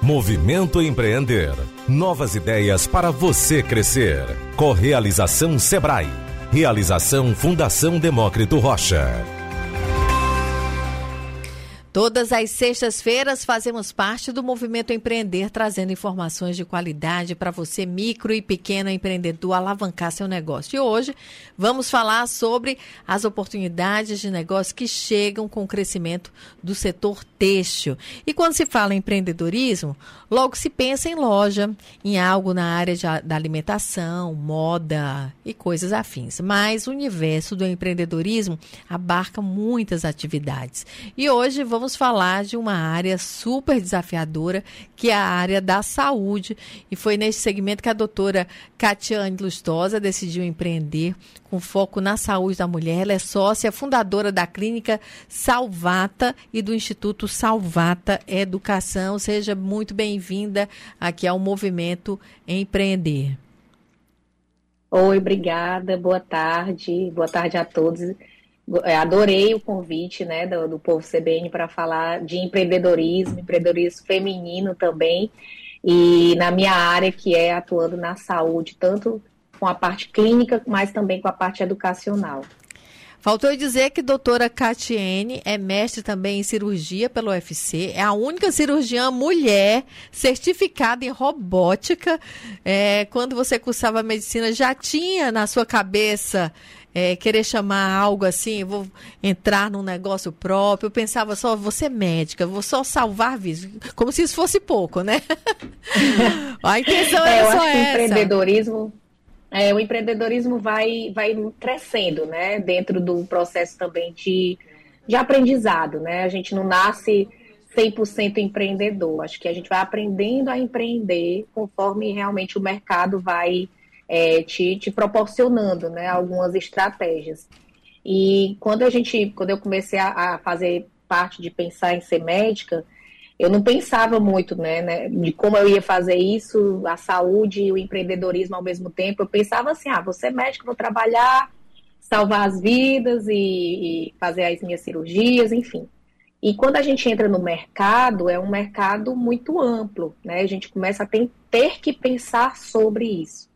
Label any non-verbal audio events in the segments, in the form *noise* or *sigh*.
Movimento Empreender. Novas ideias para você crescer. Correalização Sebrae. Realização Fundação Demócrito Rocha. Todas as sextas-feiras fazemos parte do Movimento Empreender, trazendo informações de qualidade para você, micro e pequeno empreendedor, alavancar seu negócio. E hoje vamos falar sobre as oportunidades de negócio que chegam com o crescimento do setor têxtil. E quando se fala em empreendedorismo, logo se pensa em loja, em algo na área de, da alimentação, moda e coisas afins. Mas o universo do empreendedorismo abarca muitas atividades. E hoje vamos vamos falar de uma área super desafiadora, que é a área da saúde. E foi nesse segmento que a doutora Catiane Lustosa decidiu empreender com foco na saúde da mulher. Ela é sócia fundadora da clínica Salvata e do Instituto Salvata Educação. Seja muito bem-vinda aqui ao Movimento Empreender. Oi, obrigada. Boa tarde. Boa tarde a todos. É, adorei o convite né, do, do povo CBN para falar de empreendedorismo, empreendedorismo feminino também, e na minha área que é atuando na saúde, tanto com a parte clínica, mas também com a parte educacional. Faltou dizer que a doutora Catiene é mestre também em cirurgia pelo UFC, é a única cirurgiã mulher certificada em robótica. É, quando você cursava medicina, já tinha na sua cabeça é, querer chamar algo assim, vou entrar num negócio próprio. Eu pensava só, vou ser médica, vou só salvar vidas, como se isso fosse pouco, né? *laughs* A intenção é, é só essa. O empreendedorismo, é, o empreendedorismo vai, vai crescendo, né? Dentro do processo também de, de aprendizado, né? A gente não nasce 100% empreendedor. Acho que a gente vai aprendendo a empreender conforme realmente o mercado vai é, te, te proporcionando né, algumas estratégias. E quando a gente, quando eu comecei a, a, fazer parte de pensar em ser médica, eu não pensava muito né, né, de como eu ia fazer isso, a saúde e o empreendedorismo ao mesmo tempo. Eu pensava assim, ah, vou ser médica, vou trabalhar, salvar as vidas e, e fazer as minhas cirurgias, enfim. E quando a gente entra no mercado, é um mercado muito amplo, né? A gente começa a ter, ter que pensar sobre isso.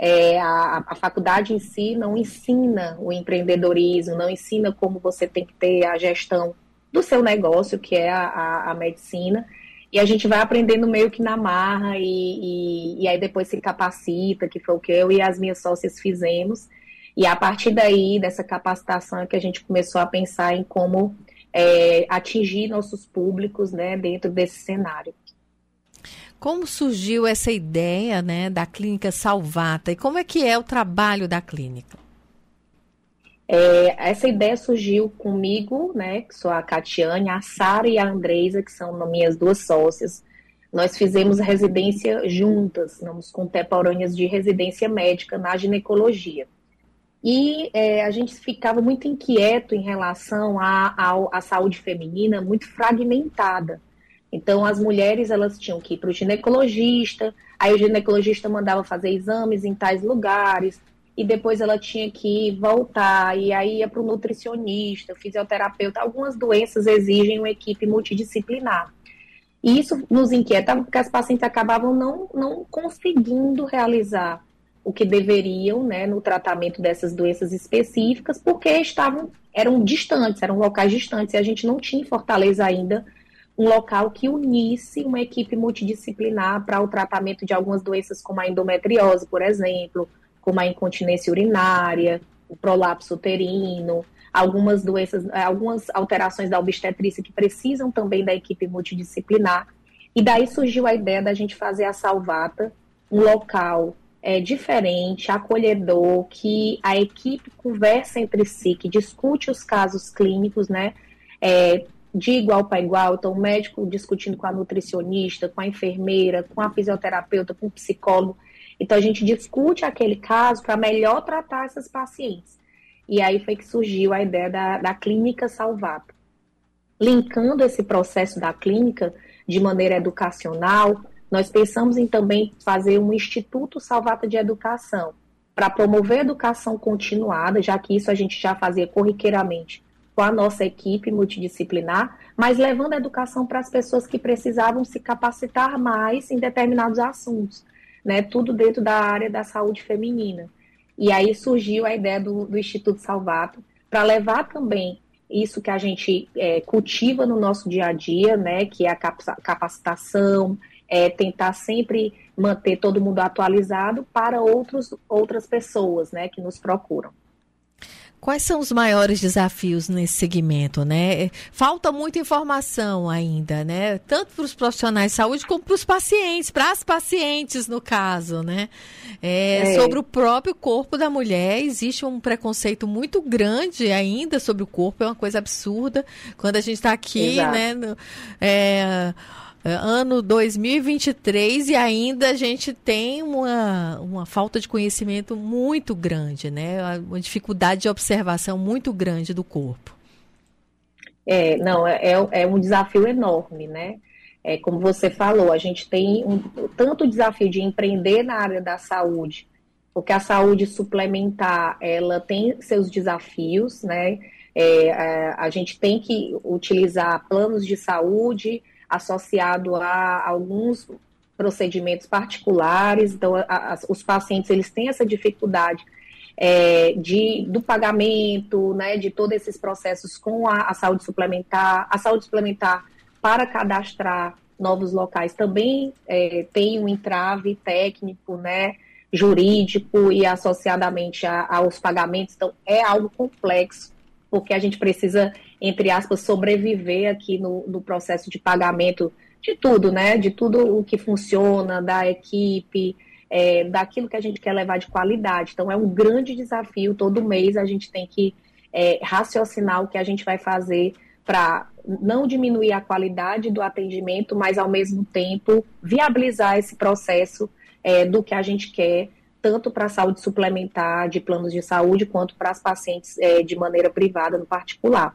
É, a, a, faculdade em si não ensina o empreendedorismo, não ensina como você tem que ter a gestão do seu negócio, que é a, a, a medicina. E a gente vai aprendendo meio que na marra e, e, e, aí depois se capacita, que foi o que eu e as minhas sócias fizemos. E a partir daí, dessa capacitação, é que a gente começou a pensar em como é, atingir nossos públicos né, dentro desse cenário. Como surgiu essa ideia né, da clínica Salvata e como é que é o trabalho da clínica? É, essa ideia surgiu comigo, né, que sou a Catiane, a Sara e a Andresa, que são minhas duas sócias. Nós fizemos residência juntas, somos contemporâneas de residência médica na ginecologia. E é, a gente ficava muito inquieto em relação à saúde feminina, muito fragmentada. Então, as mulheres elas tinham que ir para o ginecologista, aí o ginecologista mandava fazer exames em tais lugares, e depois ela tinha que voltar, e aí ia para o nutricionista, fisioterapeuta. Algumas doenças exigem uma equipe multidisciplinar. E isso nos inquietava porque as pacientes acabavam não, não conseguindo realizar o que deveriam né, no tratamento dessas doenças específicas, porque estavam eram distantes, eram locais distantes, e a gente não tinha em Fortaleza ainda um local que unisse uma equipe multidisciplinar para o tratamento de algumas doenças como a endometriose, por exemplo, como a incontinência urinária, o prolapso uterino, algumas doenças, eh, algumas alterações da obstetrícia que precisam também da equipe multidisciplinar. E daí surgiu a ideia da gente fazer a Salvata, um local é, diferente, acolhedor, que a equipe conversa entre si, que discute os casos clínicos, né? É, de igual para igual, então o médico discutindo com a nutricionista, com a enfermeira, com a fisioterapeuta, com o psicólogo. Então a gente discute aquele caso para melhor tratar essas pacientes. E aí foi que surgiu a ideia da, da clínica Salvato. Linkando esse processo da clínica de maneira educacional, nós pensamos em também fazer um Instituto Salvata de Educação para promover a educação continuada, já que isso a gente já fazia corriqueiramente com a nossa equipe multidisciplinar, mas levando a educação para as pessoas que precisavam se capacitar mais em determinados assuntos, né? Tudo dentro da área da saúde feminina. E aí surgiu a ideia do, do Instituto Salvato para levar também isso que a gente é, cultiva no nosso dia a dia, né? Que é a capacitação, é, tentar sempre manter todo mundo atualizado para outros, outras pessoas, né? Que nos procuram. Quais são os maiores desafios nesse segmento, né? Falta muita informação ainda, né? Tanto para os profissionais de saúde como para os pacientes, para as pacientes, no caso, né? É, é. Sobre o próprio corpo da mulher, existe um preconceito muito grande ainda sobre o corpo, é uma coisa absurda. Quando a gente está aqui, Exato. né? No, é, é, ano 2023 e ainda a gente tem uma, uma falta de conhecimento muito grande, né? Uma dificuldade de observação muito grande do corpo. É, não, é, é, é um desafio enorme, né? É, como você falou, a gente tem um, tanto o desafio de empreender na área da saúde, porque a saúde suplementar, ela tem seus desafios, né? É, a, a gente tem que utilizar planos de saúde, associado a alguns procedimentos particulares, então a, a, os pacientes eles têm essa dificuldade é, de, do pagamento, né, de todos esses processos com a, a, saúde suplementar. A saúde suplementar para cadastrar novos locais também é, tem um entrave técnico, né, jurídico e associadamente a, aos pagamentos, então é algo complexo porque a gente precisa, entre aspas, sobreviver aqui no, no processo de pagamento de tudo, né? De tudo o que funciona, da equipe, é, daquilo que a gente quer levar de qualidade. Então, é um grande desafio. Todo mês a gente tem que é, raciocinar o que a gente vai fazer para não diminuir a qualidade do atendimento, mas ao mesmo tempo viabilizar esse processo é, do que a gente quer tanto para a saúde suplementar de planos de saúde, quanto para as pacientes é, de maneira privada, no particular.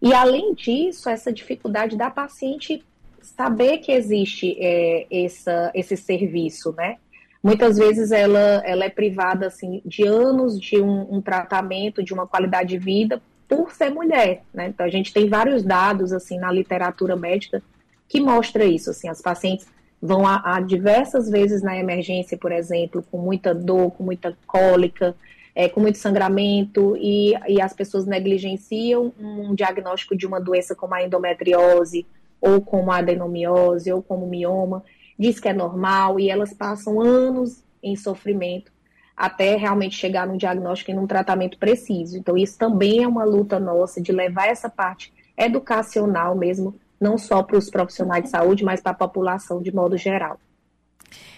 E, além disso, essa dificuldade da paciente saber que existe é, essa, esse serviço, né? Muitas vezes ela, ela é privada assim, de anos de um, um tratamento, de uma qualidade de vida, por ser mulher, né? Então, a gente tem vários dados, assim, na literatura médica que mostra isso, assim, as pacientes vão a, a, diversas vezes na emergência, por exemplo, com muita dor, com muita cólica, é, com muito sangramento, e, e as pessoas negligenciam um diagnóstico de uma doença como a endometriose, ou como a adenomiose, ou como mioma, diz que é normal, e elas passam anos em sofrimento até realmente chegar num diagnóstico e num tratamento preciso. Então, isso também é uma luta nossa de levar essa parte educacional mesmo não só para os profissionais de saúde, mas para a população de modo geral.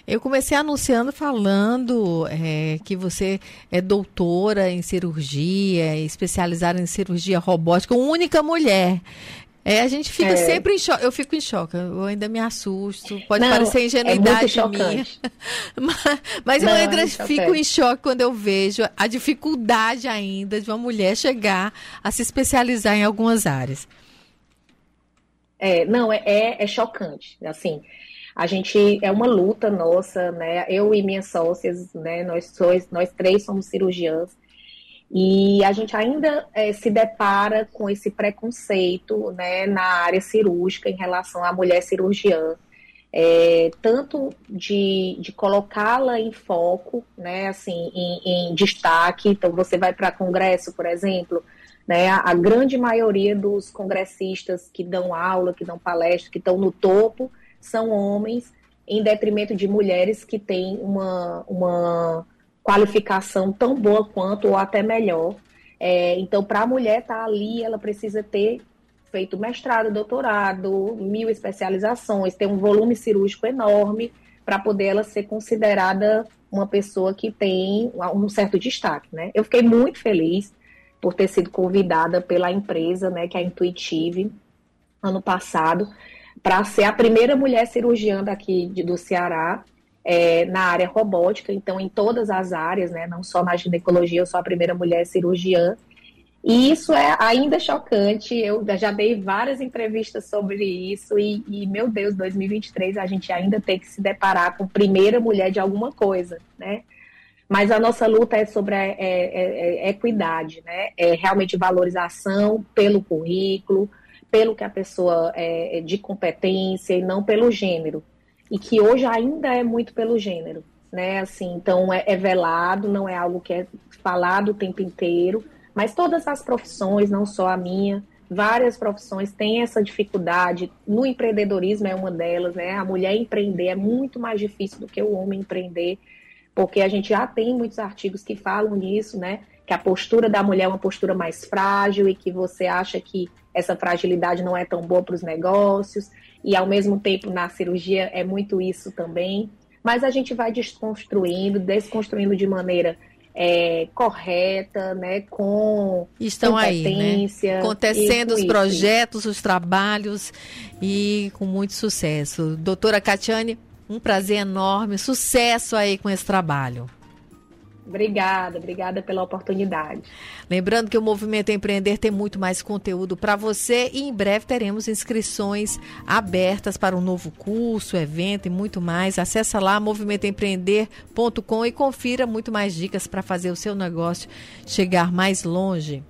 Eu comecei anunciando falando é, que você é doutora em cirurgia, especializada em cirurgia robótica, única mulher. É, a gente fica é. sempre em choque. Eu fico em choque, eu ainda me assusto. Pode Não, parecer é ingenuidade *laughs* é minha. mas, mas Não, eu ainda fico em choque quando eu vejo a dificuldade ainda de uma mulher chegar a se especializar em algumas áreas. É, não, é, é, é, chocante. Assim, a gente é uma luta nossa, né? Eu e minhas sócias, né? Nós, dois, nós três somos cirurgiãs. E a gente ainda é, se depara com esse preconceito né, na área cirúrgica em relação à mulher cirurgiã. É, tanto de, de colocá-la em foco, né, assim, em, em destaque. Então, você vai para congresso, por exemplo, né? A, a grande maioria dos congressistas que dão aula, que dão palestra, que estão no topo, são homens, em detrimento de mulheres que têm uma, uma qualificação tão boa quanto ou até melhor. É, então, para a mulher estar tá ali, ela precisa ter feito mestrado, doutorado, mil especializações, ter um volume cirúrgico enorme para poder ela ser considerada uma pessoa que tem um certo destaque, né? Eu fiquei muito feliz por ter sido convidada pela empresa, né, que é a Intuitive, ano passado, para ser a primeira mulher cirurgiã daqui de, do Ceará é, na área robótica, então em todas as áreas, né, não só na ginecologia, eu sou a primeira mulher cirurgiã. E isso é ainda chocante. Eu já dei várias entrevistas sobre isso e, e, meu Deus, 2023 a gente ainda tem que se deparar com primeira mulher de alguma coisa, né? Mas a nossa luta é sobre a é, é, é equidade, né? É realmente valorização pelo currículo, pelo que a pessoa é, é de competência e não pelo gênero. E que hoje ainda é muito pelo gênero, né? Assim, então é, é velado, não é algo que é falado o tempo inteiro, mas todas as profissões, não só a minha, várias profissões têm essa dificuldade. No empreendedorismo é uma delas, né? A mulher empreender é muito mais difícil do que o homem empreender, porque a gente já tem muitos artigos que falam nisso, né? Que a postura da mulher é uma postura mais frágil e que você acha que essa fragilidade não é tão boa para os negócios, e ao mesmo tempo na cirurgia é muito isso também. Mas a gente vai desconstruindo, desconstruindo de maneira é, correta, né, com Estão aí, né? Acontecendo os projetos, os trabalhos e com muito sucesso. Doutora Catiane, um prazer enorme, sucesso aí com esse trabalho. Obrigada, obrigada pela oportunidade. Lembrando que o Movimento Empreender tem muito mais conteúdo para você e em breve teremos inscrições abertas para um novo curso, evento e muito mais. Acesse lá movimentoempreender.com e confira muito mais dicas para fazer o seu negócio chegar mais longe.